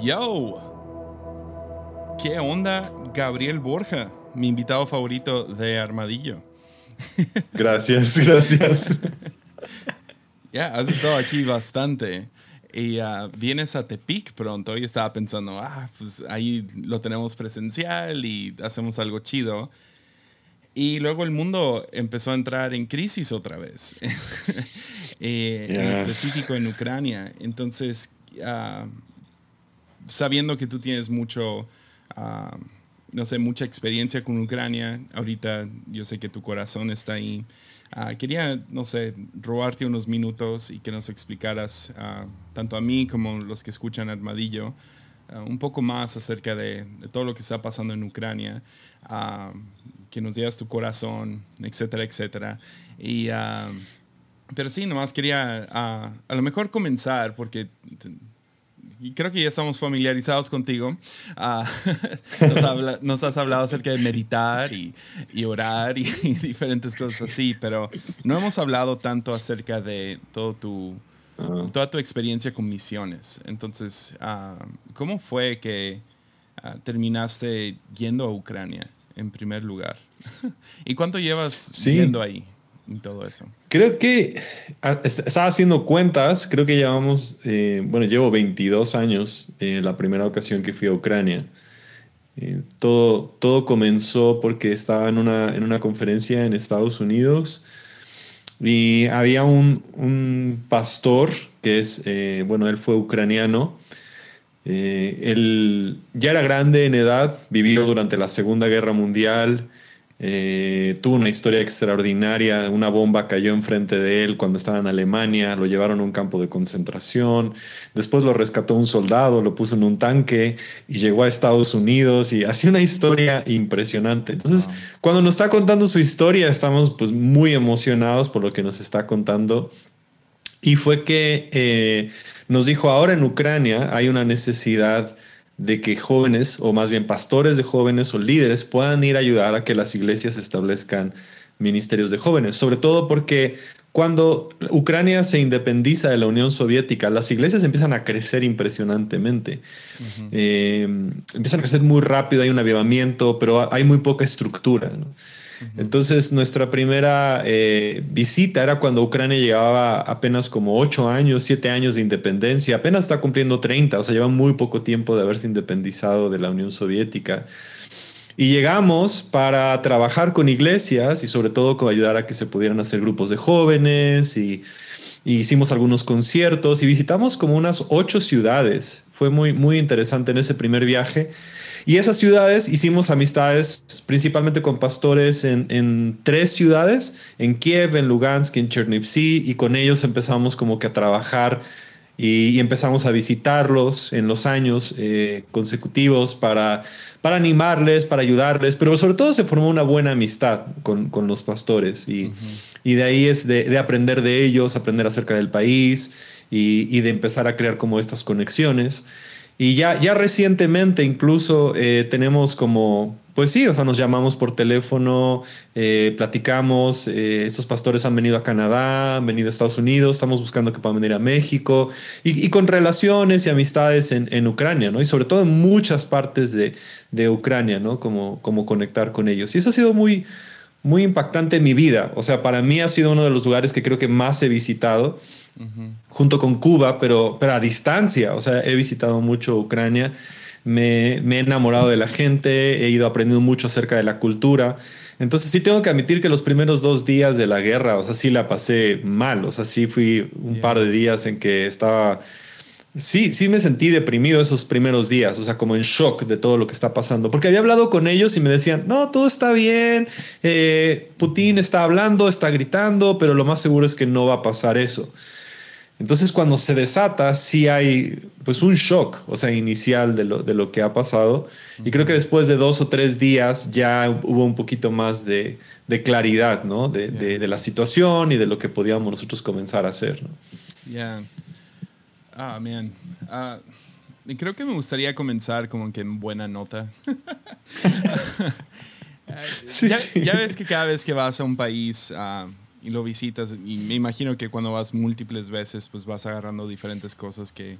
Yo. ¿Qué onda, Gabriel Borja, mi invitado favorito de Armadillo? Gracias, gracias. Ya, has estado aquí bastante. Y ah, vienes a Tepic pronto y estaba pensando, ah, pues ahí lo tenemos presencial y hacemos algo chido. Y luego el mundo empezó a entrar en crisis otra vez, eh, en específico en Ucrania. Entonces, ah, sabiendo que tú tienes mucho, ah, no sé, mucha experiencia con Ucrania, ahorita yo sé que tu corazón está ahí. Ah, quería, no sé, robarte unos minutos y que nos explicaras, tanto a mí como los que escuchan Armadillo, un poco más acerca de, todo lo que está pasando en Ucrania que nos digas tu corazón, etcétera, etcétera. Y, pero sí, nomás quería uh, a lo mejor comenzar porque creo que ya estamos familiarizados contigo. Uh, nos, nos, has hablado acerca de meditar y, y orar y, diferentes cosas así, pero no hemos hablado tanto acerca de todo tu, toda tu experiencia con misiones. Entonces, ¿cómo fue que terminaste yendo a Ucrania? en primer lugar. ¿Y cuánto llevas viendo ahí en todo eso? Creo que ah, estaba haciendo cuentas, creo que llevamos, eh, bueno, llevo 22 años en la primera ocasión que fui a Ucrania. Eh, todo, todo comenzó porque estaba en una, en una conferencia en Estados Unidos y había un, un pastor que es, eh, bueno, él fue ucraniano eh, él ya era grande en edad, vivió durante la Segunda Guerra Mundial, eh, tuvo una historia extraordinaria, una bomba cayó enfrente de él cuando estaba en Alemania, lo llevaron a un campo de concentración, después lo rescató un soldado, lo puso en un tanque y llegó a Estados Unidos y hacía una historia impresionante. Entonces, cuando nos está contando su historia, estamos pues muy emocionados por lo que nos está contando. Y fue que... Eh, nos dijo, ahora en Ucrania hay una necesidad de que jóvenes, o más bien pastores de jóvenes o líderes, puedan ir a ayudar a que las iglesias establezcan ministerios de jóvenes, sobre todo porque cuando Ucrania se independiza de la Unión Soviética, las iglesias empiezan a crecer impresionantemente. Eh, empiezan a crecer muy rápido, hay un avivamiento, pero hay muy poca estructura. Entonces, nuestra primera eh, visita era cuando Ucrania llevaba apenas como ocho años, siete años de independencia, apenas está cumpliendo 30, o sea, lleva muy poco tiempo de haberse independizado de la Unión Soviética. Y llegamos para trabajar con iglesias y sobre todo con ayudar a que se pudieran hacer grupos de jóvenes y hicimos algunos conciertos y visitamos como unas ocho ciudades. Fue muy, muy interesante en ese primer viaje. Y esas ciudades hicimos amistades principalmente con pastores en, tres ciudades, en Kiev, en Lugansk, en Chernivtsi, y con ellos empezamos como que a trabajar y, empezamos a visitarlos en los años eh, consecutivos para, para animarles, para ayudarles, pero sobre todo se formó una buena amistad con, los pastores y, y de ahí es de, aprender de ellos, aprender acerca del país y, y de empezar a crear como estas conexiones. Y ya, ya recientemente incluso eh, tenemos como, pues sí, o sea, nos llamamos por teléfono, eh, platicamos, eh, estos pastores han venido a Canadá, han venido a Estados Unidos, estamos buscando que puedan venir a México, y, con relaciones y amistades en, en, Ucrania, ¿no? Y sobre todo en muchas partes de, de Ucrania, ¿no? Como, como conectar con ellos. Y eso ha sido muy, muy impactante en mi vida. O sea, para mí ha sido uno de los lugares que creo que más he visitado junto con Cuba, pero, pero a distancia. O sea, he visitado mucho Ucrania, me, he enamorado de la gente, he ido aprendiendo mucho acerca de la cultura. Entonces sí tengo que admitir que los primeros dos días de la guerra, o sea, sí la pasé mal. O sea, sí fui un par de días en que estaba... Sí, sí me sentí deprimido esos primeros días, o sea, como en shock de todo lo que está pasando, porque había hablado con ellos y me decían, no, todo está bien, eh, Putin está hablando, está gritando, pero lo más seguro es que no va a pasar eso. Entonces cuando se desata, sí hay pues un shock, o sea, inicial de lo, de lo que ha pasado. Y creo que después de dos o tres días ya hubo un poquito más de, de claridad, ¿no? De, de, la situación y de lo que podíamos nosotros comenzar a hacer, ¿no? Ya. Ah, man. Y creo que me gustaría comenzar como que en buena nota. sí, ya, sí. ya, ves que cada vez que vas a un país... Uh, y lo visitas y me imagino que cuando vas múltiples veces pues vas agarrando diferentes cosas que,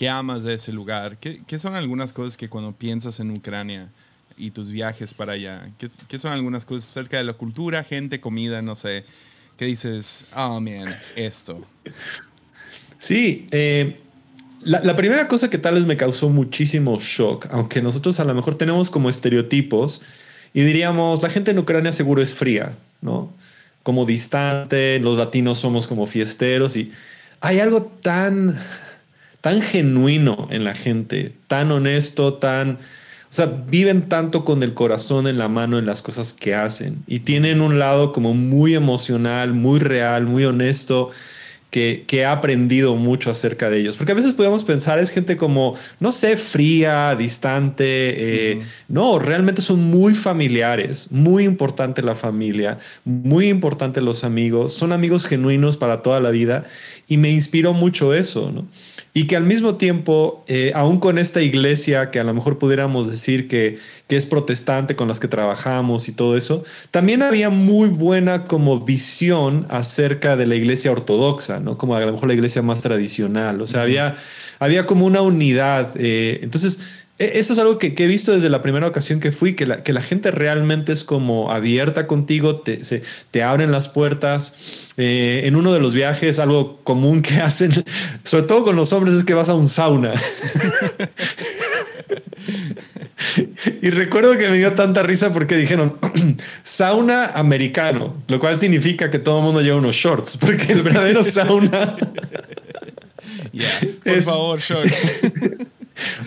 ¿Qué amas de ese lugar? ¿Qué, ¿Qué, son algunas cosas que cuando piensas en Ucrania y tus viajes para allá, qué, qué son algunas cosas acerca de la cultura, gente, comida, no sé, ¿Qué dices, oh man, esto? Sí, eh, la, primera cosa que tal vez me causó muchísimo shock, aunque nosotros a lo mejor tenemos como estereotipos y diríamos, la gente en Ucrania seguro es fría, ¿no? Como distante, los latinos somos como fiesteros y hay algo tan, tan genuino en la gente, tan honesto, tan o sea, viven tanto con el corazón en la mano en las cosas que hacen y tienen un lado como muy emocional, muy real, muy honesto. Que, que, ha aprendido mucho acerca de ellos. Porque a veces podemos pensar, es gente como, no sé, fría, distante. Eh, no, realmente son muy familiares, muy importante la familia, muy importante los amigos, son amigos genuinos para toda la vida y me inspiró mucho eso, ¿no? Y que al mismo tiempo, eh, aún con esta iglesia que a lo mejor pudiéramos decir que, que, es protestante con las que trabajamos y todo eso, también había muy buena como visión acerca de la iglesia ortodoxa, ¿no? Como a lo mejor la iglesia más tradicional, o sea, había, había como una unidad. Eh, entonces, eso es algo que, he visto desde la primera ocasión que fui, que la, que la gente realmente es como abierta contigo, te, se, te abren las puertas. Eh, en uno de los viajes, algo común que hacen, sobre todo con los hombres, es que vas a un sauna. y recuerdo que me dio tanta risa porque dijeron sauna americano, lo cual significa que todo el mundo lleva unos shorts, porque el verdadero sauna. por favor, shorts.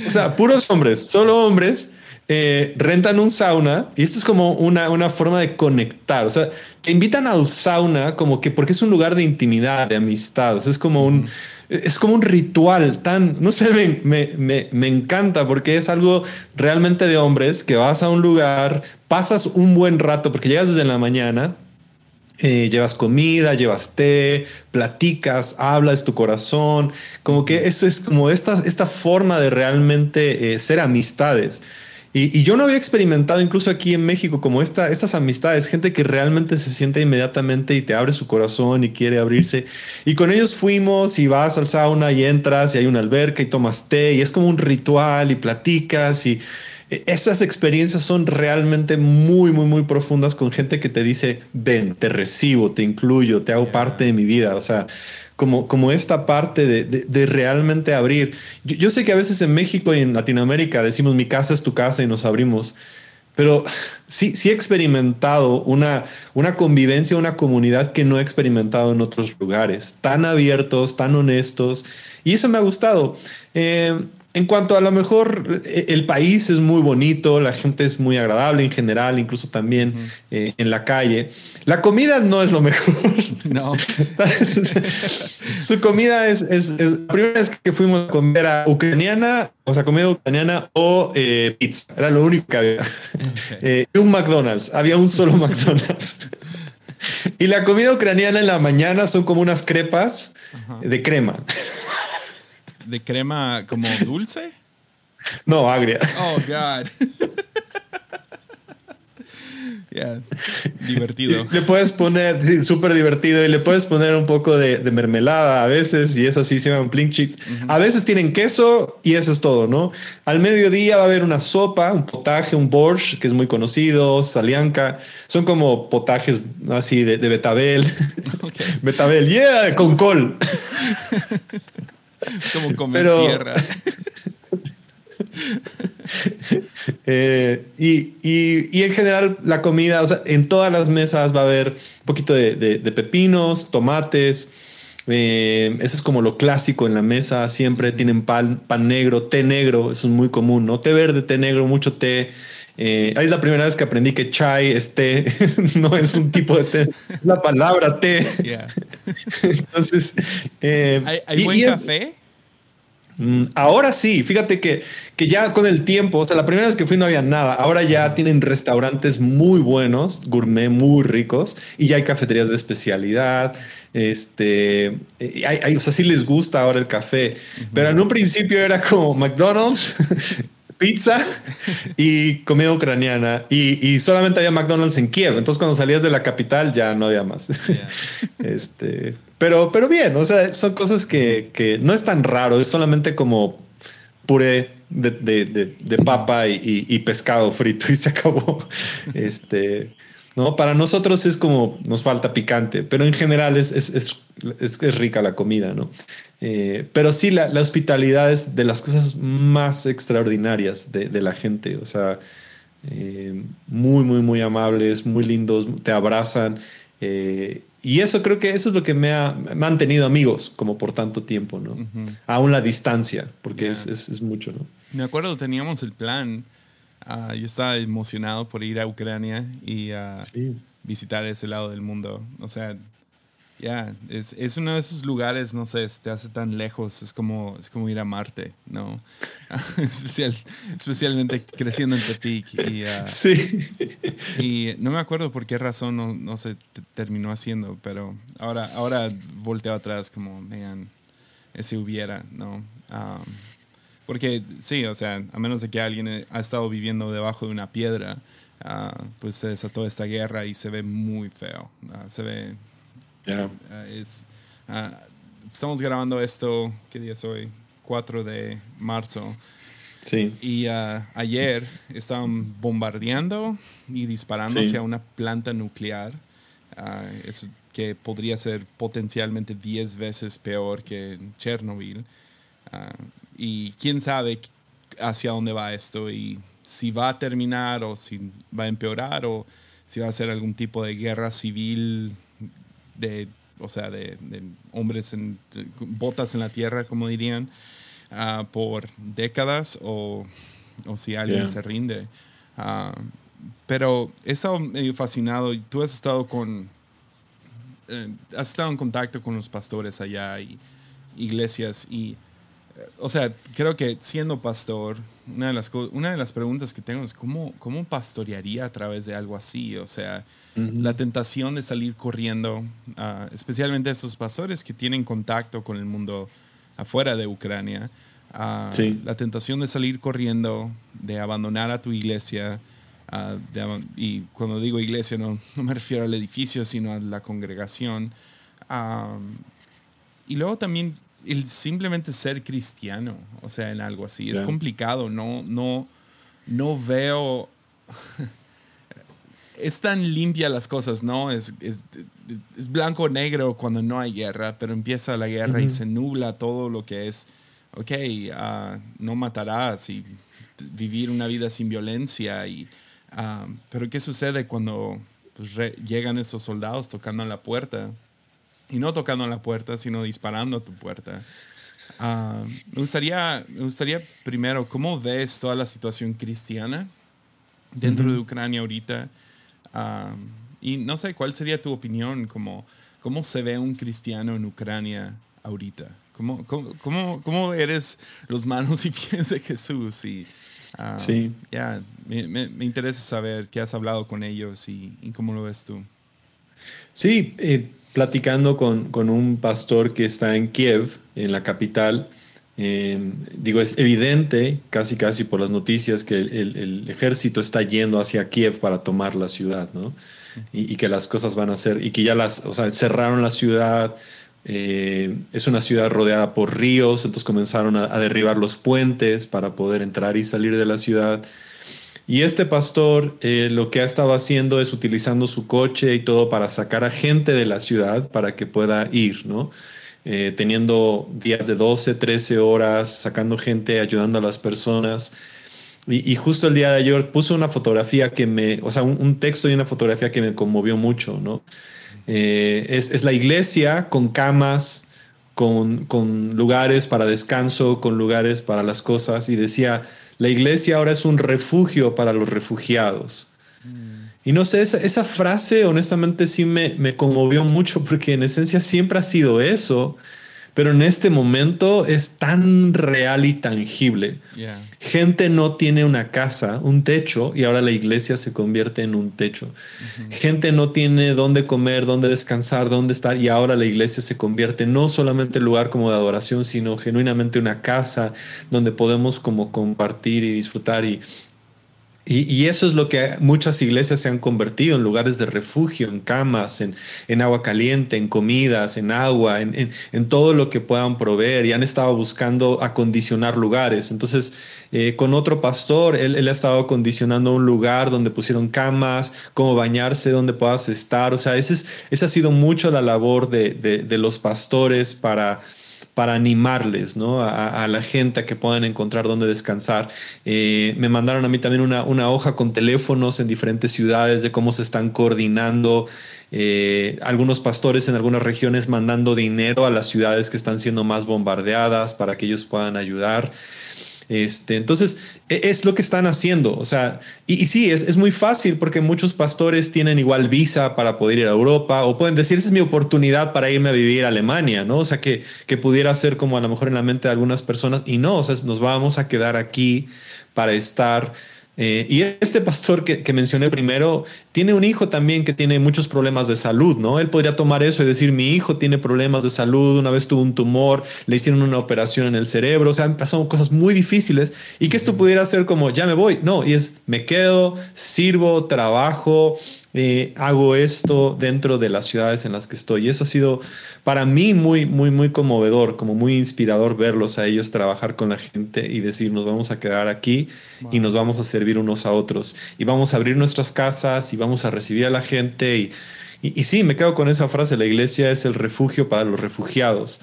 O sea, puros hombres, solo hombres. Eh, rentan un sauna y esto es como una, una forma de conectar. O sea, te invitan al sauna como que porque es un lugar de intimidad, de amistad. O sea, es como un, es como un ritual tan, no sé, me, me, me, me, encanta porque es algo realmente de hombres que vas a un lugar, pasas un buen rato porque llegas desde la mañana, eh, llevas comida, llevas té, platicas, hablas tu corazón, como que eso es como esta, esta forma de realmente eh, ser amistades. Y, yo no había experimentado incluso aquí en México como esta, estas amistades, gente que realmente se siente inmediatamente y te abre su corazón y quiere abrirse. Y con ellos fuimos y vas al sauna y entras y hay una alberca y tomas té y es como un ritual y platicas y esas experiencias son realmente muy, muy, muy profundas con gente que te dice, ven, te recibo, te incluyo, te hago parte de mi vida. O sea, como, como esta parte de, de, realmente abrir. Yo, sé que a veces en México y en Latinoamérica decimos, mi casa es tu casa y nos abrimos. Pero sí, sí he experimentado una, una convivencia, una comunidad que no he experimentado en otros lugares, tan abiertos, tan honestos, y eso me ha gustado. Eh, en cuanto a lo mejor eh, el país es muy bonito, la gente es muy agradable en general, incluso también eh, en la calle. La comida no es lo mejor. No. Su comida es, es, la primera vez que fuimos a comer a ucraniana, o sea, comida ucraniana o eh, pizza. Era lo único que había. un McDonald's. Había un solo McDonald's. y la comida ucraniana en la mañana son como unas crepas de crema de crema como dulce? No, agria. Oh, God. Yeah. Divertido. Le puedes poner, sí, súper divertido, y le puedes poner un poco de, mermelada a veces, y es así, se llaman plink chicks. A veces tienen queso y eso es todo, ¿no? Al mediodía va a haber una sopa, un potaje, un borscht, que es muy conocido, salianca. Son como potajes así de, betabel. betabel, yeah, con col. Como comer tierra. Eh, y, en general la comida, o sea, en todas las mesas va a haber un poquito de, pepinos, tomates. Eh, eso es como lo clásico en la mesa. Siempre tienen pan, pan negro, té negro. Eso es muy común, ¿no? Té verde, té negro, mucho té. Eh, ahí es la primera vez que aprendí que chai es té, no es un tipo de té, es la palabra té. Entonces, eh, ¿hay, buen café? Mm, ahora sí, fíjate que, que ya con el tiempo, o sea, la primera vez que fui no había nada, ahora ya tienen restaurantes muy buenos, gourmet muy ricos, y ya hay cafeterías de especialidad, este, eh, hay, o sea, sí les gusta ahora el café, pero en un principio era como McDonald's, pizza y comida ucraniana. Y, solamente había McDonald's en Kiev. Entonces, cuando salías de la capital, ya no había más. este, pero, pero bien, o sea, son cosas que, que no es tan raro, es solamente como puré de, de, de, papa y, y, pescado frito y se acabó. Este, ¿no? Para nosotros es como nos falta picante, pero en general es, es, es, es rica la comida, ¿no? Eh, pero sí, la, la, hospitalidad es de las cosas más extraordinarias de, de la gente, o sea, eh, muy, muy, muy amables, muy lindos, te abrazan. Eh, y eso creo que eso es lo que me ha mantenido amigos como por tanto tiempo, ¿no? Aún la distancia, porque es, es, es, mucho, ¿no? Me acuerdo, teníamos el plan. Uh, yo estaba emocionado por ir a Ucrania y uh, visitar ese lado del mundo. O sea, ya, es, es, uno de esos lugares, no sé, te hace tan lejos, es como, es como ir a Marte, ¿no? Especial, especialmente creciendo en Tepic. Y, uh, sí. Y no me acuerdo por qué razón no, no se terminó haciendo, pero ahora, ahora volteo atrás como, vean, ese hubiera, ¿no? Um, porque sí, o sea, a menos de que alguien ha estado viviendo debajo de una piedra, uh, pues se desató esta guerra y se ve muy feo. Uh, se ve Yeah. Uh, es, uh, estamos grabando esto, ¿qué día es hoy? 4 de marzo. Sí. Y uh, ayer estaban bombardeando y disparando Sí. hacia una planta nuclear es, que podría ser potencialmente 10 veces peor que Chernobyl. y quién sabe hacia dónde va esto y si va a terminar o si va a empeorar o si va a ser algún tipo de guerra civil de, o sea, de, de hombres en botas en la tierra, como dirían, uh, por décadas o, o, si alguien Yeah. se rinde. Uh, pero he estado medio fascinado y tú has estado con, eh, has estado en contacto con los pastores allá y iglesias y, o sea, creo que siendo pastor, una de las, una de las preguntas que tengo es cómo, cómo pastorearía a través de algo así, o sea, la tentación de salir corriendo, ah, especialmente esos pastores que tienen contacto con el mundo afuera de Ucrania, ah, Sí. la tentación de salir corriendo, de abandonar a tu iglesia, ah, de y cuando digo iglesia no, no me refiero al edificio, sino a la congregación. Y luego también el simplemente ser cristiano, o sea, en algo así, es Ya. complicado, no, no, no veo es tan limpia las cosas, ¿no? Es, es, es blanco o negro cuando no hay guerra, pero empieza la guerra y se nubla todo lo que es, ok, ah, no matarás y vivir una vida sin violencia. Y, ah, pero ¿qué sucede cuando pues, llegan esos soldados tocando a la puerta? Y no tocando la puerta, sino disparando a tu puerta. Ah, me, gustaría, me gustaría primero, ¿cómo ves toda la situación cristiana dentro Ujú. de Ucrania ahorita? Ah, y no sé, ¿cuál sería tu opinión? Como, ¿Cómo se ve un cristiano en Ucrania ahorita? ¿Cómo, cómo, cómo, cómo eres los manos y pies de Jesús? Y, ah, Sí. ya, me, me- me interesa saber qué has hablado con ellos y, y cómo lo ves tú. Sí, eh, platicando con, con un pastor que está en Kiev, en la capital, eh, digo, es evidente, casi casi por las noticias, que el, ejército está yendo hacia Kiev para tomar la ciudad, ¿no? Y, y que las cosas van a ser, y que ya las, o sea, cerraron la ciudad, eh, es una ciudad rodeada por ríos, entonces comenzaron a, a derribar los puentes para poder entrar y salir de la ciudad. Y este pastor eh, lo que ha estado haciendo es utilizando su coche y todo para sacar a gente de la ciudad para que pueda ir, ¿no? Eh, teniendo días de 12, 13 horas, sacando gente, ayudando a las personas. Y, justo el día de ayer puso una fotografía que me, o sea, un, un texto y una fotografía que me conmovió mucho, ¿no? Eh, es, es la iglesia con camas, con, con lugares para descanso, con lugares para las cosas. Y decía, la iglesia ahora es un refugio para los refugiados. Y no sé, esa, frase honestamente sí me, me conmovió mucho porque en esencia siempre ha sido eso, pero en este momento es tan real y tangible. Gente no tiene una casa, un techo, y ahora la iglesia se convierte en un techo. Gente no tiene dónde comer, dónde descansar, dónde estar, y ahora la iglesia se convierte no solamente en lugar como de adoración, sino genuinamente una casa donde podemos como compartir y disfrutar. Y, Y, eso es lo que muchas iglesias se han convertido en lugares de refugio, en camas, en, en agua caliente, en comidas, en agua, en, en, todo lo que puedan proveer y han estado buscando acondicionar lugares. Entonces, eh, con otro pastor, él, él, ha estado acondicionando un lugar donde pusieron camas, cómo bañarse, donde puedas estar. O sea, ese es, esa ha sido mucho la labor de, de, de los pastores para para animarles ¿no? a, la gente a que puedan encontrar dónde descansar. Eh, me mandaron a mí también una, una, hoja con teléfonos en diferentes ciudades de cómo se están coordinando. Eh, algunos pastores en algunas regiones mandando dinero a las ciudades que están siendo más bombardeadas para que ellos puedan ayudar. Este, entonces, e, es lo que están haciendo. O sea, y, sí, es, muy fácil porque muchos pastores tienen igual visa para poder ir a Europa o pueden decir, esa es mi oportunidad para irme a vivir a Alemania, ¿no? O sea, que, que pudiera ser como a lo mejor en la mente de algunas personas y no, o sea, nos vamos a quedar aquí para estar eh, y este pastor que, mencioné primero tiene un hijo también que tiene muchos problemas de salud, ¿no? Él podría tomar eso y decir, mi hijo tiene problemas de salud, una vez tuvo un tumor, le hicieron una operación en el cerebro, o sea, han pasado cosas muy difíciles y que esto pudiera ser como, ya me voy, no, y es, me quedo, sirvo, trabajo, eh, hago esto dentro de las ciudades en las que estoy. Y eso ha sido para mí muy, muy, muy conmovedor, como muy inspirador verlos a ellos trabajar con la gente y decir, nos vamos a quedar aquí y nos vamos a servir unos a otros. Y vamos a abrir nuestras casas y vamos a recibir a la gente. Y, y, sí, me quedo con esa frase, la iglesia es el refugio para los refugiados.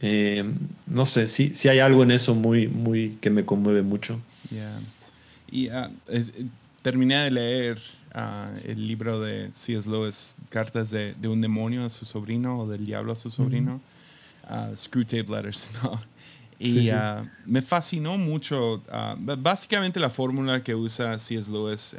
Eh, no sé, sí, sí hay algo en eso muy, muy que me conmueve mucho. Y ah, terminé de leer el libro de C.S. Lewis, Cartas de, de, un demonio a su sobrino o del diablo a su sobrino, Screwtape Letters, ¿no? Y ah, me fascinó mucho, básicamente la fórmula que usa C.S. Lewis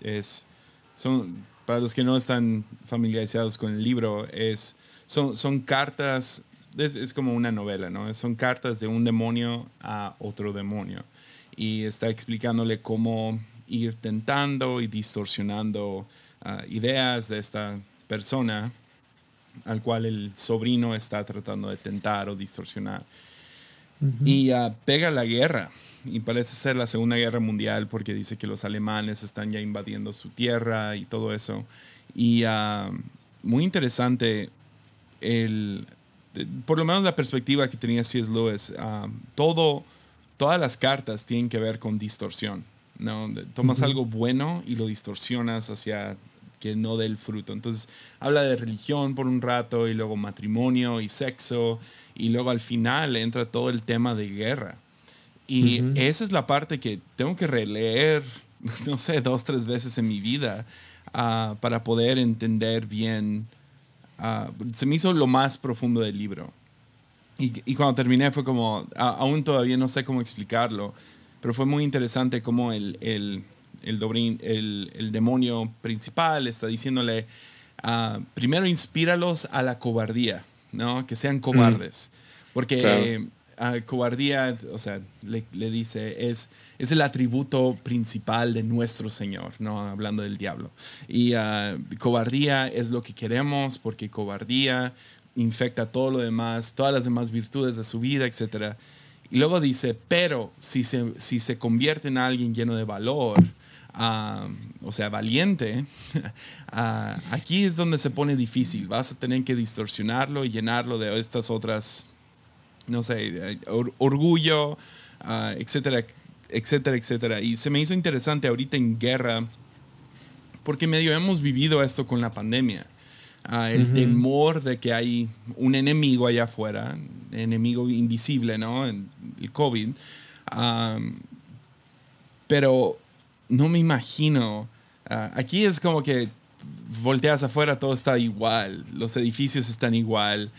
es, son, para los que no están familiarizados con el libro, es, son, son cartas, es, es como una novela, ¿no? Son cartas de un demonio a otro demonio. Y está explicándole cómo ir tentando y distorsionando ah, ideas de esta persona al cual el sobrino está tratando de tentar o distorsionar. Y uh, pega la guerra. Y parece ser la Segunda Guerra Mundial porque dice que los alemanes están ya invadiendo su tierra y todo eso. Y uh, muy interesante el, por lo menos la perspectiva que tenía C.S. Lewis. todo, todas las cartas tienen que ver con distorsión. ¿No? Tomas algo bueno y lo distorsionas hacia que no dé el fruto. Entonces habla de religión por un rato y luego matrimonio y sexo y luego al final entra todo el tema de guerra. Y esa es la parte que tengo que releer, no sé, dos, tres veces en mi vida ah, para poder entender bien. Ah, se me hizo lo más profundo del libro. Y, cuando terminé fue como, aún todavía no sé cómo explicarlo, pero fue muy interesante cómo el, el, el, el, demonio principal está diciéndole, uh, primero inspíralos a la cobardía, ¿no? Que sean cobardes. Porque uh, cobardía, o sea, le, le, dice, es, es el atributo principal de nuestro Señor, ¿no? Hablando del diablo. Y uh, cobardía es lo que queremos porque cobardía infecta todo lo demás, todas las demás virtudes de su vida, etcétera. Y luego dice, pero si se, si se convierte en alguien lleno de valor, o sea, valiente, aquí es donde se pone difícil. Vas a tener que distorsionarlo y llenarlo de estas otras, no sé, orgullo, etcétera, etcétera, etcétera. Y se me hizo interesante ahorita en guerra, porque medio hemos vivido esto con la pandemia. El temor de que hay un enemigo allá afuera, enemigo invisible, ¿no? El COVID. pero no me imagino. Ah, aquí es como que volteas afuera, todo está igual, los edificios están igual.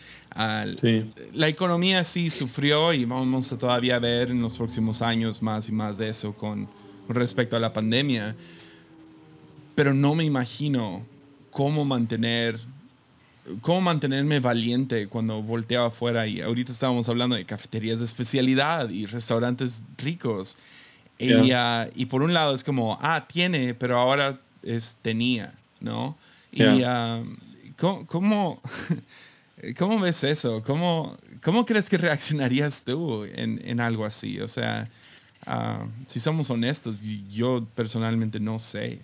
La economía sí sufrió y vamos a todavía ver en los próximos años más y más de eso con respecto a la pandemia. Pero no me imagino cómo mantener cómo mantenerme valiente cuando volteaba afuera y ahorita estábamos hablando de cafeterías de especialidad y restaurantes ricos. Y, ah, y, por un lado es como, ah, tiene, pero ahora es tenía, ¿no? Y ah, ¿cómo, cómo, ves eso? ¿Cómo, ¿Cómo crees que reaccionarías tú en, en algo así? O sea, ah, si somos honestos, yo personalmente no sé.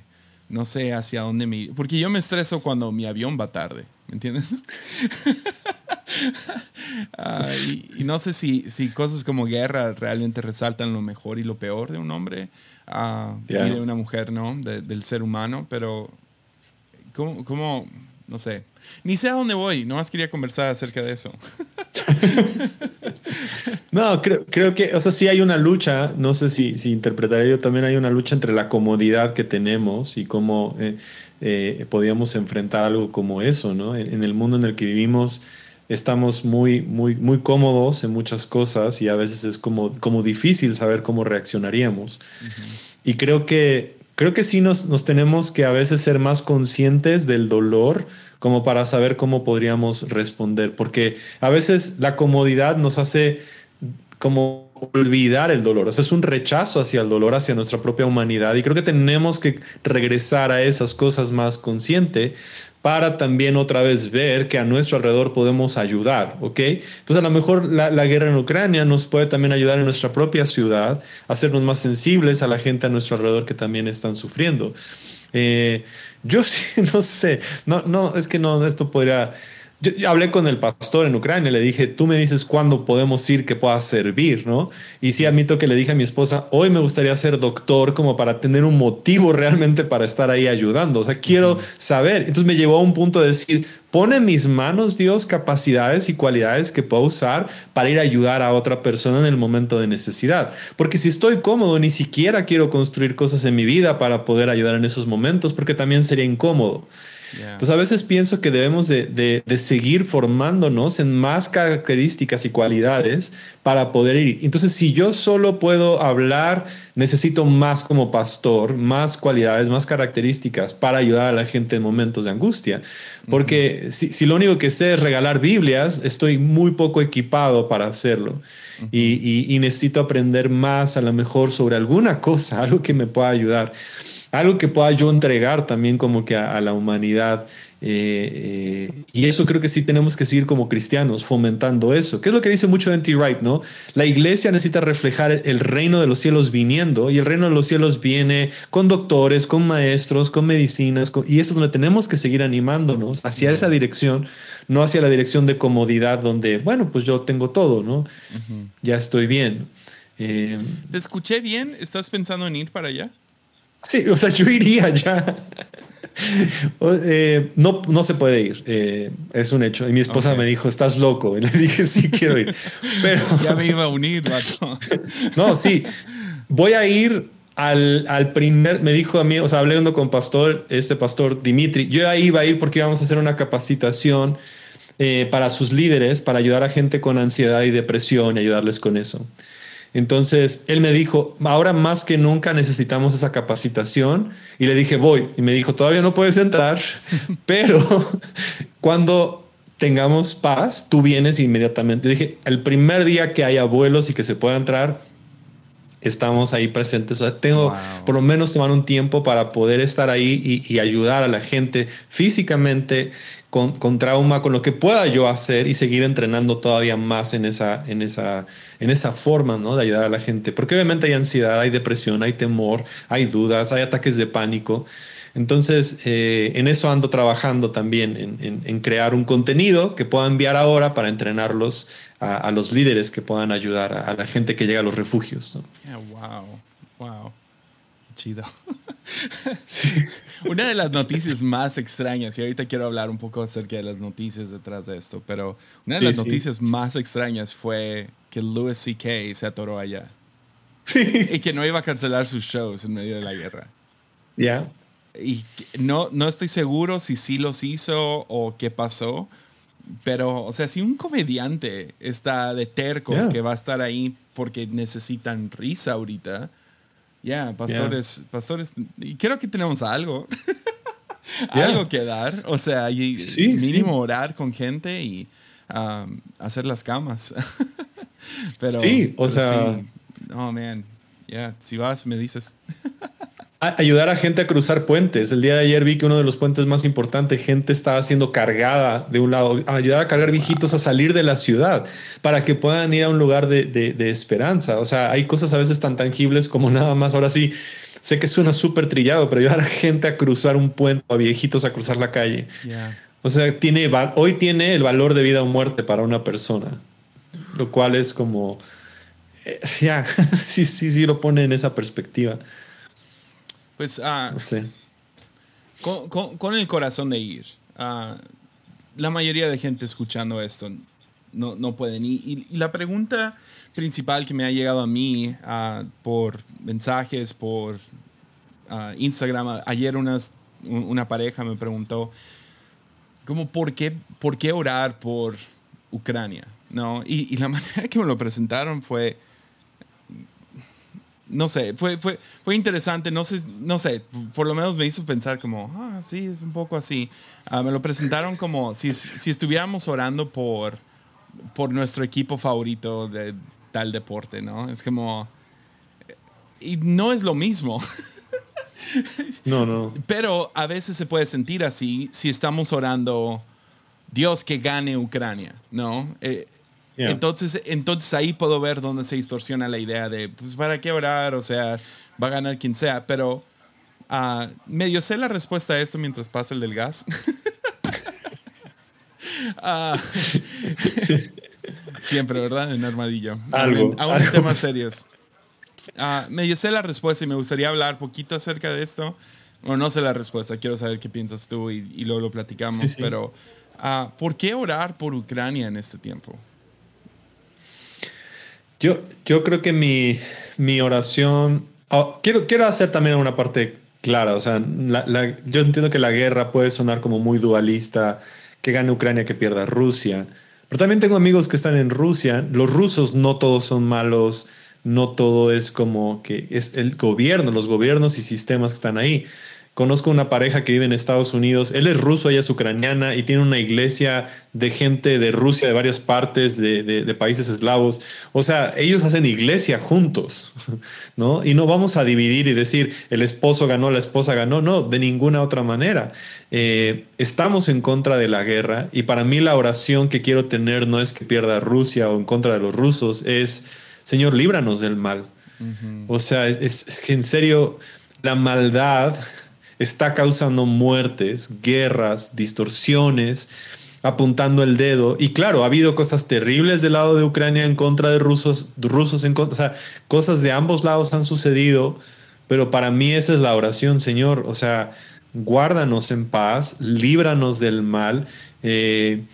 No sé hacia dónde me... Porque yo me estreso cuando mi avión va tarde, ¿me entiendes? Ah, y, no sé si, si cosas como guerra realmente resaltan lo mejor y lo peor de un hombre y de una mujer, ¿no? del ser humano, pero ¿cómo, ¿cómo, no sé, ni sé a dónde voy, nomás quería conversar acerca de eso. no, creo, creo, que, o sea, sí hay una lucha, no sé si, si interpretaré yo, también hay una lucha entre la comodidad que tenemos y cómo eh, eh, podíamos enfrentar algo como eso, ¿no? En, el mundo en el que vivimos estamos muy, muy, muy cómodos en muchas cosas y a veces es como, como difícil saber cómo reaccionaríamos. Y creo que, creo que sí nos, nos tenemos que a veces ser más conscientes del dolor como para saber cómo podríamos responder, porque a veces la comodidad nos hace como olvidar el dolor, o sea, es un rechazo hacia el dolor, hacia nuestra propia humanidad, y creo que tenemos que regresar a esas cosas más consciente para también otra vez ver que a nuestro alrededor podemos ayudar, ¿ok? Entonces a lo mejor la, guerra en Ucrania nos puede también ayudar en nuestra propia ciudad, hacernos más sensibles a la gente a nuestro alrededor que también están sufriendo. Eh, yo sí, no sé, no, no, es que no, esto podría... Yo, hablé con el pastor en Ucrania, le dije, tú me dices cuándo podemos ir que pueda servir, ¿no? Y sí admito que le dije a mi esposa, hoy me gustaría ser doctor como para tener un motivo realmente para estar ahí ayudando. O sea, quiero saber. Entonces me llevó a un punto de decir, pone en mis manos, Dios, capacidades y cualidades que puedo usar para ir a ayudar a otra persona en el momento de necesidad. Porque si estoy cómodo, ni siquiera quiero construir cosas en mi vida para poder ayudar en esos momentos, porque también sería incómodo. Entonces a veces pienso que debemos de, seguir formándonos en más características y cualidades para poder ir. Entonces si yo solo puedo hablar, necesito más como pastor, más cualidades, más características para ayudar a la gente en momentos de angustia. Porque si, lo único que sé es regalar Biblias, estoy muy poco equipado para hacerlo. y, y necesito aprender más a lo mejor sobre alguna cosa, algo que me pueda ayudar algo que pueda yo entregar también como que a, la humanidad. Eh, eh, y eso creo que sí tenemos que seguir como cristianos, fomentando eso. ¿Qué es lo que dice mucho N.T. Wright? ¿no? La iglesia necesita reflejar el reino de los cielos viniendo y el reino de los cielos viene con doctores, con maestros, con medicinas, y eso es donde tenemos que seguir animándonos hacia esa dirección, no hacia la dirección de comodidad donde, bueno, pues yo tengo todo, ¿no? Ya estoy bien. Eh, ¿Te escuché bien? ¿Estás pensando en ir para allá? Sí, o sea, yo iría ya. Eh, no, no se puede ir, eh, es un hecho. Y mi esposa me dijo, estás loco. Y le dije, sí, quiero ir. Pero, ya me iba a unir, no, sí, voy a ir al, al, primer, me dijo a mí, o sea, hablando con pastor, este pastor Dimitri, yo ahí iba a ir porque íbamos a hacer una capacitación eh, para sus líderes, para ayudar a gente con ansiedad y depresión y ayudarles con eso. Entonces, él me dijo, ahora más que nunca necesitamos esa capacitación. Y le dije, voy. Y me dijo, todavía no puedes entrar, pero cuando tengamos paz, tú vienes inmediatamente. Dije, el primer día que haya vuelos y que se pueda entrar, estamos ahí presentes. O sea, tengo por lo menos tomar un tiempo para poder estar ahí y, y ayudar a la gente físicamente con, trauma, con lo que pueda yo hacer y seguir entrenando todavía más en esa, en esa, en esa forma ¿no? de ayudar a la gente. Porque obviamente hay ansiedad, hay depresión, hay temor, hay dudas, hay ataques de pánico. Entonces, eh, en eso ando trabajando también, en, crear un contenido que pueda enviar ahora para entrenarlos a, los líderes que puedan ayudar a, la gente que llega a los refugios. wow, wow, chido. sí. Una de las noticias más extrañas, y ahorita quiero hablar un poco acerca de las noticias detrás de esto, pero una de las noticias más extrañas fue que Louis C.K. se atoró allá. Sí. Y que no iba a cancelar sus shows en medio de la guerra. Ya. Y no, no estoy seguro si sí los hizo o qué pasó, pero, o sea, si un comediante está de terco que va a estar ahí porque necesitan risa ahorita, ya, pastores, pastores, y creo que tenemos algo. algo que dar. O sea, y mínimo orar con gente y um, hacer las camas. pero, sí, o sea. Oh, man. Ya, si vas, me dices. ayudar a gente a cruzar puentes. El día de ayer vi que uno de los puentes más importantes, gente estaba siendo cargada de un lado, ayudar a cargar viejitos a salir de la ciudad para que puedan ir a un lugar de, de, esperanza. O sea, hay cosas a veces tan tangibles como nada más. Ahora sí, sé que suena súper trillado, pero ayudar a gente a cruzar un puente, a viejitos a cruzar la calle. O sea, tiene, hoy tiene el valor de vida o muerte para una persona, lo cual es como, eh, ya, sí, sí, sí lo pone en esa perspectiva. Pues, ah, con, el corazón de ir. Ah, la mayoría de gente escuchando esto no, no pueden. Y, y, la pregunta principal que me ha llegado a mí ah, por mensajes, por Instagram, ayer unas, una pareja me preguntó, como, ¿por qué, ¿por qué orar por Ucrania? ¿No? Y, y la manera que me lo presentaron fue no sé, fue, fue, fue interesante, no sé, no sé, por lo menos me hizo pensar como, ah, sí, es un poco así. Ah, me lo presentaron como si, si, estuviéramos orando por, por nuestro equipo favorito de tal deporte, ¿no? Es como... Y no es lo mismo. No, no. Pero a veces se puede sentir así si estamos orando, Dios que gane Ucrania, ¿no? Eh, entonces, entonces ahí puedo ver dónde se distorsiona la idea de, pues, ¿para qué orar? O sea, va a ganar quien sea. Pero uh, medio sé la respuesta a esto mientras pasa el del gas. uh, siempre, ¿verdad? En armadillo. Algo. Aún en temas serios. Uh, medio sé la respuesta y me gustaría hablar poquito acerca de esto. Bueno, no sé la respuesta, quiero saber qué piensas tú y, y luego lo platicamos. Pero, ¿por qué orar por Ucrania en este tiempo? Yo, yo creo que mi, mi oración, oh, quiero, quiero hacer también una parte clara, o sea, yo entiendo que la guerra puede sonar como muy dualista, que gane Ucrania, que pierda Rusia, pero también tengo amigos que están en Rusia, los rusos no todos son malos, no todo es como que es el gobierno, los gobiernos y sistemas que están ahí. Conozco una pareja que vive en Estados Unidos. Él es ruso, ella es ucraniana y tiene una iglesia de gente de Rusia, de varias partes de, países eslavos. O sea, ellos hacen iglesia juntos, ¿no? Y no vamos a dividir y decir el esposo ganó, la esposa ganó. No, de ninguna otra manera. Eh, estamos en contra de la guerra y para mí la oración que quiero tener no es que pierda Rusia o en contra de los rusos, es Señor, líbranos del mal. O sea, es que en serio, la maldad está causando muertes, guerras, distorsiones, apuntando el dedo. Y claro, ha habido cosas terribles del lado de Ucrania en contra de rusos, rusos en contra, o sea, cosas de ambos lados han sucedido, pero para mí esa es la oración, Señor. O sea, guárdanos en paz, líbranos del mal. Eh,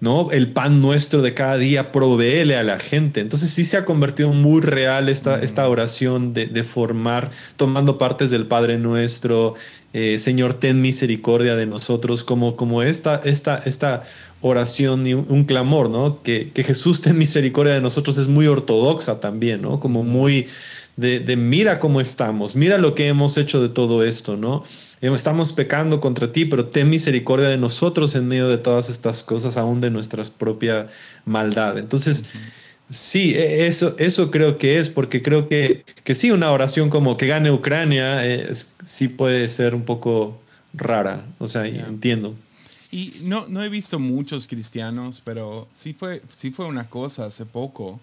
¿no? El pan nuestro de cada día, proveele a la gente. Entonces sí se ha convertido muy real esta, esta oración de, de, formar, tomando partes del Padre nuestro, eh, Señor, ten misericordia de nosotros, como, como esta, esta, esta oración y un, clamor, ¿no? Que, que, Jesús ten misericordia de nosotros es muy ortodoxa también, ¿no? Como muy de, de, mira cómo estamos, mira lo que hemos hecho de todo esto, ¿no? Estamos pecando contra ti, pero ten misericordia de nosotros en medio de todas estas cosas, aún de nuestra propia maldad. Entonces, Sí, e, eso, eso creo que es, porque creo que, que sí, una oración como que gane Ucrania sí puede ser un poco rara, o sea, entiendo. Y no, no he visto muchos cristianos, pero sí fue, sí fue una cosa hace poco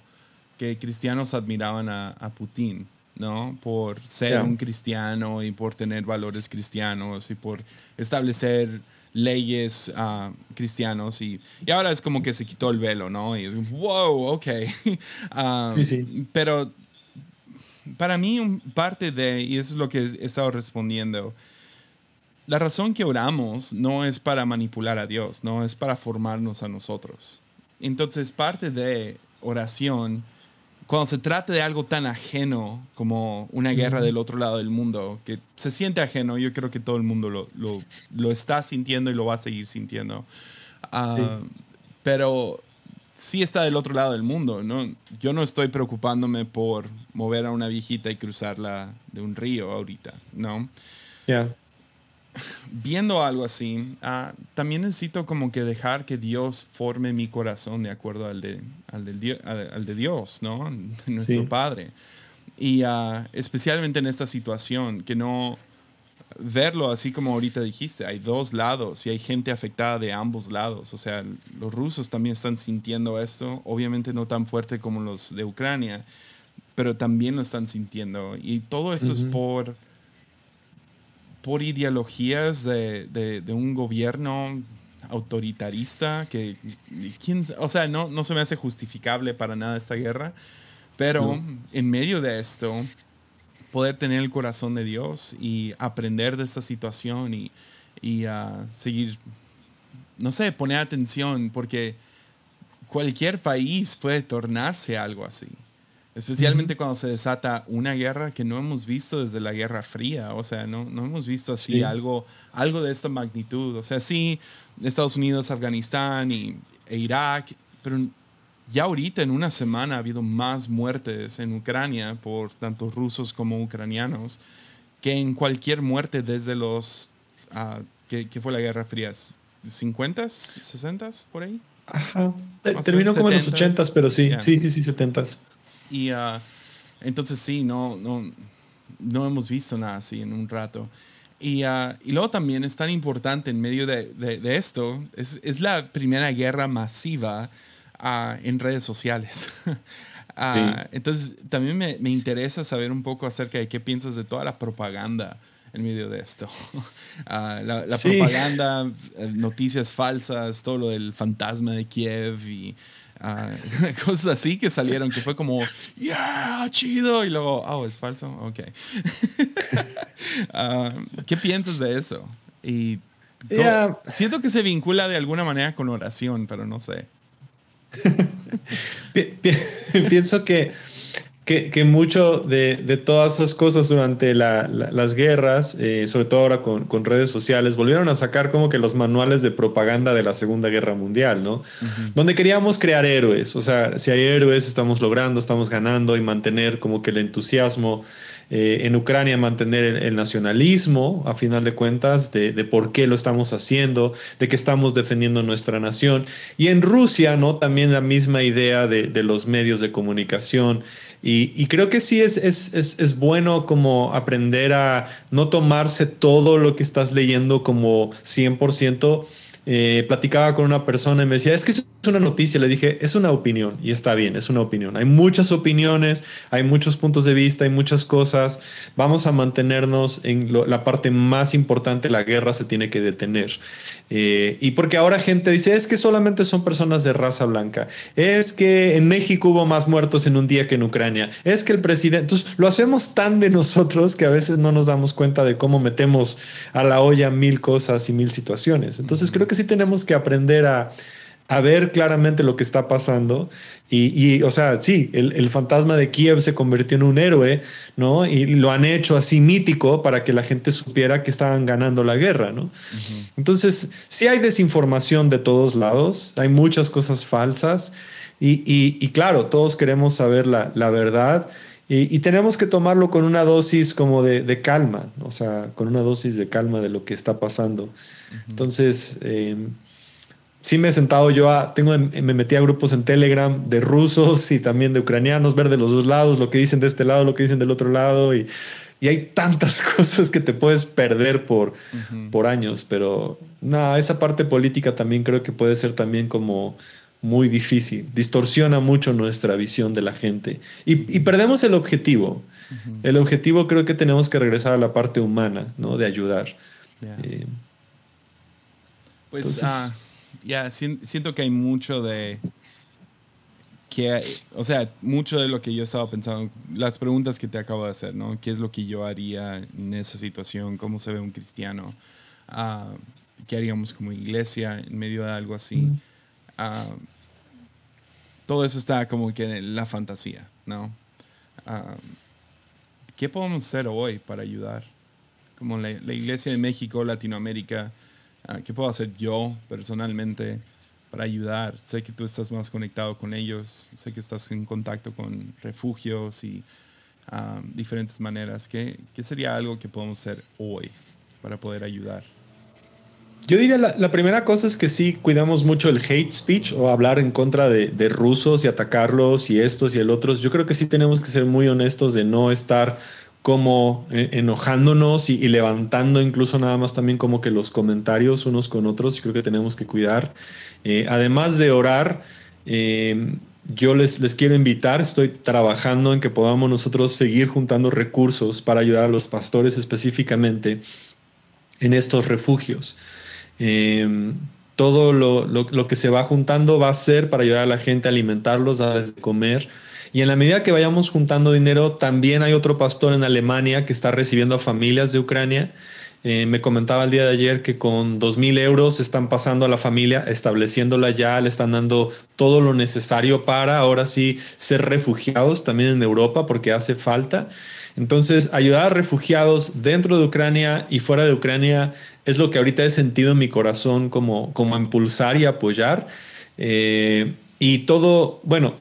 que cristianos admiraban a, a Putin, ¿no? Por ser un cristiano y por tener valores cristianos y por establecer leyes uh, cristianos y, y, ahora es como que se quitó el velo, ¿no? Y es, wow, ok. Um, sí, sí. Pero para mí parte de, y eso es lo que he estado respondiendo, la razón que oramos no es para manipular a Dios, no es para formarnos a nosotros. Entonces parte de oración cuando se trata de algo tan ajeno como una guerra del otro lado del mundo, que se siente ajeno, yo creo que todo el mundo lo, lo, lo está sintiendo y lo va a seguir sintiendo. Uh, Pero sí está del otro lado del mundo, ¿no? Yo no estoy preocupándome por mover a una viejita y cruzarla de un río ahorita, ¿no? Ya viendo algo así, ah, también necesito como que dejar que Dios forme mi corazón de acuerdo al de, al del, al, de Dios, ¿no? Nuestro Padre. Y ah, especialmente en esta situación, que no, verlo así como ahorita dijiste, hay dos lados y hay gente afectada de ambos lados. O sea, los rusos también están sintiendo esto, obviamente no tan fuerte como los de Ucrania, pero también lo están sintiendo. Y todo esto es por, por ideologías de, de, un gobierno autoritarista que, ¿quién, o sea, no, no se me hace justificable para nada esta guerra, pero en medio de esto poder tener el corazón de Dios y aprender de esta situación y, y uh, seguir, no sé, poner atención, porque cualquier país puede tornarse algo así. Especialmente cuando se desata una guerra que no hemos visto desde la Guerra Fría. O sea, no, no hemos visto así algo, algo de esta magnitud. O sea, sí, Estados Unidos, Afganistán y, e Irak, pero ya ahorita en una semana ha habido más muertes en Ucrania por tanto rusos como ucranianos que en cualquier muerte desde los, uh, ¿qué, fue la Guerra Fría? ¿50s? ¿60s? Por ahí. Ajá. Terminó como en los 80s, pero sí, sí, sí, sí, 70s. Y uh, entonces sí, no, no, no hemos visto nada así en un rato. Y, uh, y luego también es tan importante en medio de, de, de esto, es, es, la primera guerra masiva en redes sociales. Entonces, también me, me, interesa saber un poco acerca de qué piensas de toda la propaganda en medio de esto. la, propaganda, eh, noticias falsas, todo lo del fantasma de Kiev y cosas así que salieron, que fue como, yeah, chido, y luego, oh, es falso, ok. ¿Qué piensas de eso? Y siento que se vincula de alguna manera con oración, pero no sé. Pienso que, que, mucho de, de, todas esas cosas durante las guerras, eh, sobre todo ahora con, con, redes sociales, volvieron a sacar como que los manuales de propaganda de la Segunda Guerra Mundial, ¿no? Donde queríamos crear héroes, o sea, si hay héroes, estamos logrando, estamos ganando y mantener como que el entusiasmo eh, en Ucrania mantener el, nacionalismo, a final de cuentas, de, por qué lo estamos haciendo, de que estamos defendiendo nuestra nación. Y en Rusia, ¿no? También la misma idea de, los medios de comunicación. Y, creo que sí es, es, es, bueno como aprender a no tomarse todo lo que estás leyendo como 100%. Eh, platicaba con una persona y me decía, es que es una noticia, le dije, es una opinión y está bien, es una opinión. Hay muchas opiniones, hay muchos puntos de vista, hay muchas cosas. Vamos a mantenernos en la parte más importante, la guerra se tiene que detener. Eh, y porque ahora gente dice, es que solamente son personas de raza blanca, es que en México hubo más muertos en un día que en Ucrania, es que el presidente, entonces lo hacemos tan de nosotros que a veces no nos damos cuenta de cómo metemos a la olla mil cosas y mil situaciones. Entonces creo que sí tenemos que aprender a a ver claramente lo que está pasando. Y, o sea, sí, el, fantasma de Kiev se convirtió en un héroe, ¿no? Y lo han hecho así mítico para que la gente supiera que estaban ganando la guerra, ¿no? Entonces, sí hay desinformación de todos lados, hay muchas cosas falsas. Y, claro, todos queremos saber la, verdad. Y, tenemos que tomarlo con una dosis como de, calma, o sea, con una dosis de calma de lo que está pasando. Entonces, eh, sí me he sentado yo a, tengo, me metí a grupos en Telegram de rusos y también de ucranianos, ver de los dos lados, lo que dicen de este lado, lo que dicen del otro lado y, y hay tantas cosas que te puedes perder por, por años, pero nada, esa parte política también creo que puede ser también como muy difícil, distorsiona mucho nuestra visión de la gente y, y perdemos el objetivo. El objetivo creo que tenemos que regresar a la parte humana, ¿no? De ayudar. Eh, pues, ah, ya, siento que hay mucho de... Que, o sea, mucho de lo que yo estaba pensando, las preguntas que te acabo de hacer, ¿no? ¿Qué es lo que yo haría en esa situación? ¿Cómo se ve un cristiano? Uh, ¿Qué haríamos como iglesia en medio de algo así? Ah, todo eso está como que en la fantasía, ¿no? Ah, ¿Qué podemos hacer hoy para ayudar? Como la, la iglesia de México, Latinoamérica, ¿Qué puedo hacer yo personalmente para ayudar? Sé que tú estás más conectado con ellos, sé que estás en contacto con refugios y ah, diferentes maneras. ¿Qué, ¿Qué, sería algo que podemos hacer hoy para poder ayudar? Yo diría, la, la, primera cosa es que sí cuidamos mucho el hate speech o hablar en contra de, de, rusos y atacarlos y estos y el otros. Yo creo que sí tenemos que ser muy honestos de no estar como eh, enojándonos y, levantando incluso nada más también como que los comentarios unos con otros. Creo que tenemos que cuidar. Eh, además de orar, eh, yo les, les quiero invitar, estoy trabajando en que podamos nosotros seguir juntando recursos para ayudar a los pastores específicamente en estos refugios. todo lo, lo, que se va juntando va a ser para ayudar a la gente a alimentarlos, a darles comer y en la medida que vayamos juntando dinero, también hay otro pastor en Alemania que está recibiendo a familias de Ucrania. Eh, me comentaba el día de ayer que con dos mil euros están pasando a la familia, estableciéndola ya, le están dando todo lo necesario para ahora sí ser refugiados también en Europa porque hace falta. Entonces, ayudar a refugiados dentro de Ucrania y fuera de Ucrania es lo que ahorita he sentido en mi corazón como, como impulsar y apoyar. Eh, y todo, bueno,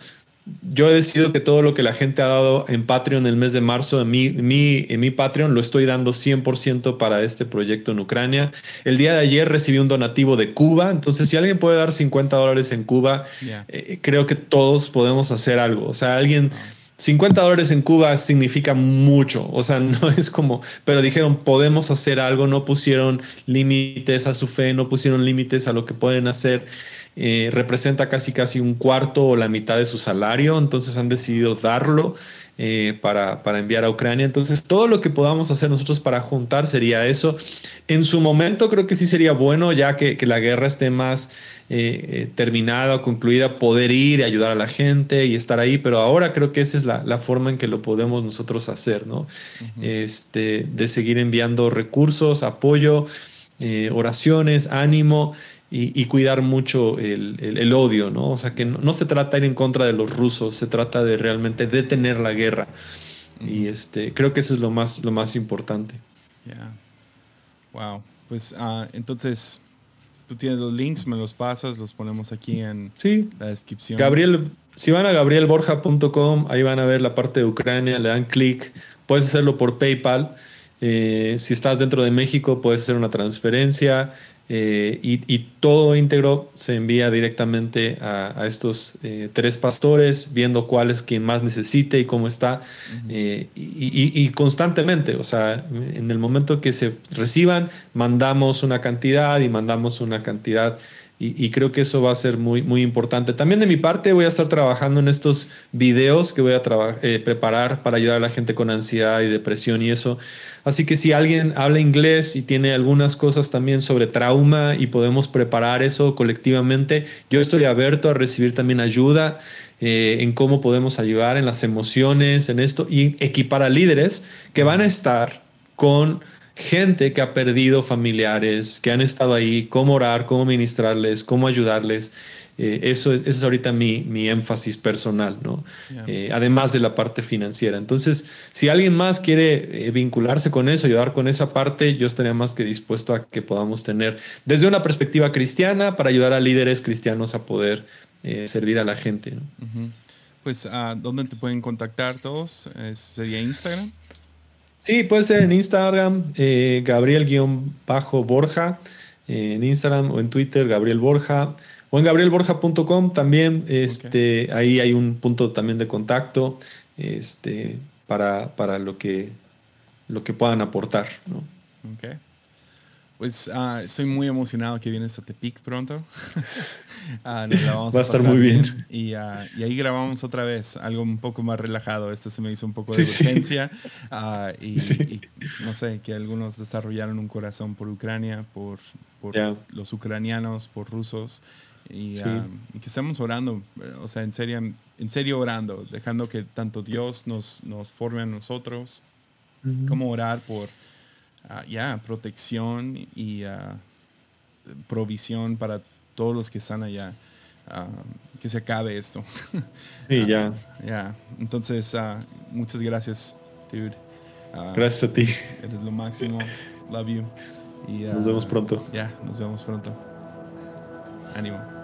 yo he decidido que todo lo que la gente ha dado en Patreon el mes de marzo, en mi, mi, en mi Patreon, lo estoy dando 100% para este proyecto en Ucrania. El día de ayer recibí un donativo de Cuba, entonces si alguien puede dar 50 dólares en Cuba, eh, creo que todos podemos hacer algo. O sea, alguien... 50 dólares en Cuba significa mucho, o sea, no es como, pero dijeron, podemos hacer algo, no pusieron límites a su fe, no pusieron límites a lo que pueden hacer. Eh, representa casi casi un cuarto o la mitad de su salario, entonces han decidido darlo eh, para, para, enviar a Ucrania. Entonces todo lo que podamos hacer nosotros para juntar sería eso. En su momento creo que sí sería bueno, ya que, que la guerra esté más eh, terminada o concluida, poder ir y ayudar a la gente y estar ahí, pero ahora creo que esa es la, la forma en que lo podemos nosotros hacer, ¿no? este, de seguir enviando recursos, apoyo. oraciones, ánimo, y, cuidar mucho el, odio, ¿no? O sea, que no, se trata de ir en contra de los rusos, se trata de realmente detener la guerra. Y este, creo que eso es lo más, lo más importante. Yeah. Wow. Pues uh, entonces, tú tienes los links, me los pasas, los ponemos aquí en la descripción. Gabriel, si van a gabrielborja.com, ahí van a ver la parte de Ucrania, le dan clic, puedes hacerlo por PayPal. Eh, si estás dentro de México, puedes hacer una transferencia. Eh, y, todo íntegro se envía directamente a, estos eh, tres pastores, viendo cuál es quien más necesite y cómo está, eh, y, constantemente, o sea, en el momento que se reciban, mandamos una cantidad y mandamos una cantidad. Y, creo que eso va a ser muy, muy importante. También de mi parte voy a estar trabajando en estos videos que voy a preparar para ayudar a la gente con ansiedad y depresión y eso. Así que si alguien habla inglés y tiene algunas cosas también sobre trauma y podemos preparar eso colectivamente, yo estoy abierto a recibir también ayuda eh, en cómo podemos ayudar en las emociones, en esto, y equipar a líderes que van a estar con gente que ha perdido familiares, que han estado ahí, cómo orar, cómo ministrarles, cómo ayudarles. Eh, eso, es, es ahorita mi, mi énfasis personal, ¿no? Eh, además de la parte financiera. Entonces, si alguien más quiere eh, vincularse con eso, ayudar con esa parte, yo estaría más que dispuesto a que podamos tener desde una perspectiva cristiana para ayudar a líderes cristianos a poder servir a la gente. Pues, ¿a ¿dónde te pueden contactar todos? ¿Sería Instagram? Sí, puede ser en Instagram, Gabriel-Borja, en Instagram o en Twitter, Gabriel Borja. O en gabrielborja.com también, este, ahí hay un punto también de contacto este, para, para lo, que, lo que puedan aportar. ¿no? Pues uh, estoy muy emocionado que vienes a Tepic pronto. Ah, Va a, estar muy bien. Y, ah, y, ahí grabamos otra vez, algo un poco más relajado. Este se me hizo un poco de urgencia. Y, y, no sé, que algunos desarrollaron un corazón por Ucrania, por, por los ucranianos, por rusos. Ah, y, que estamos orando, o sea, en serio, en serio orando, dejando que tanto Dios nos, nos forme a nosotros, como orar por ah, ya protección y ah, provisión para todos los que están allá. que se acabe esto. Sí, ya. Ya, entonces, muchas gracias, dude. gracias a ti. Eres lo máximo. Love you. nos vemos pronto. Ya, nos vemos pronto. Ánimo.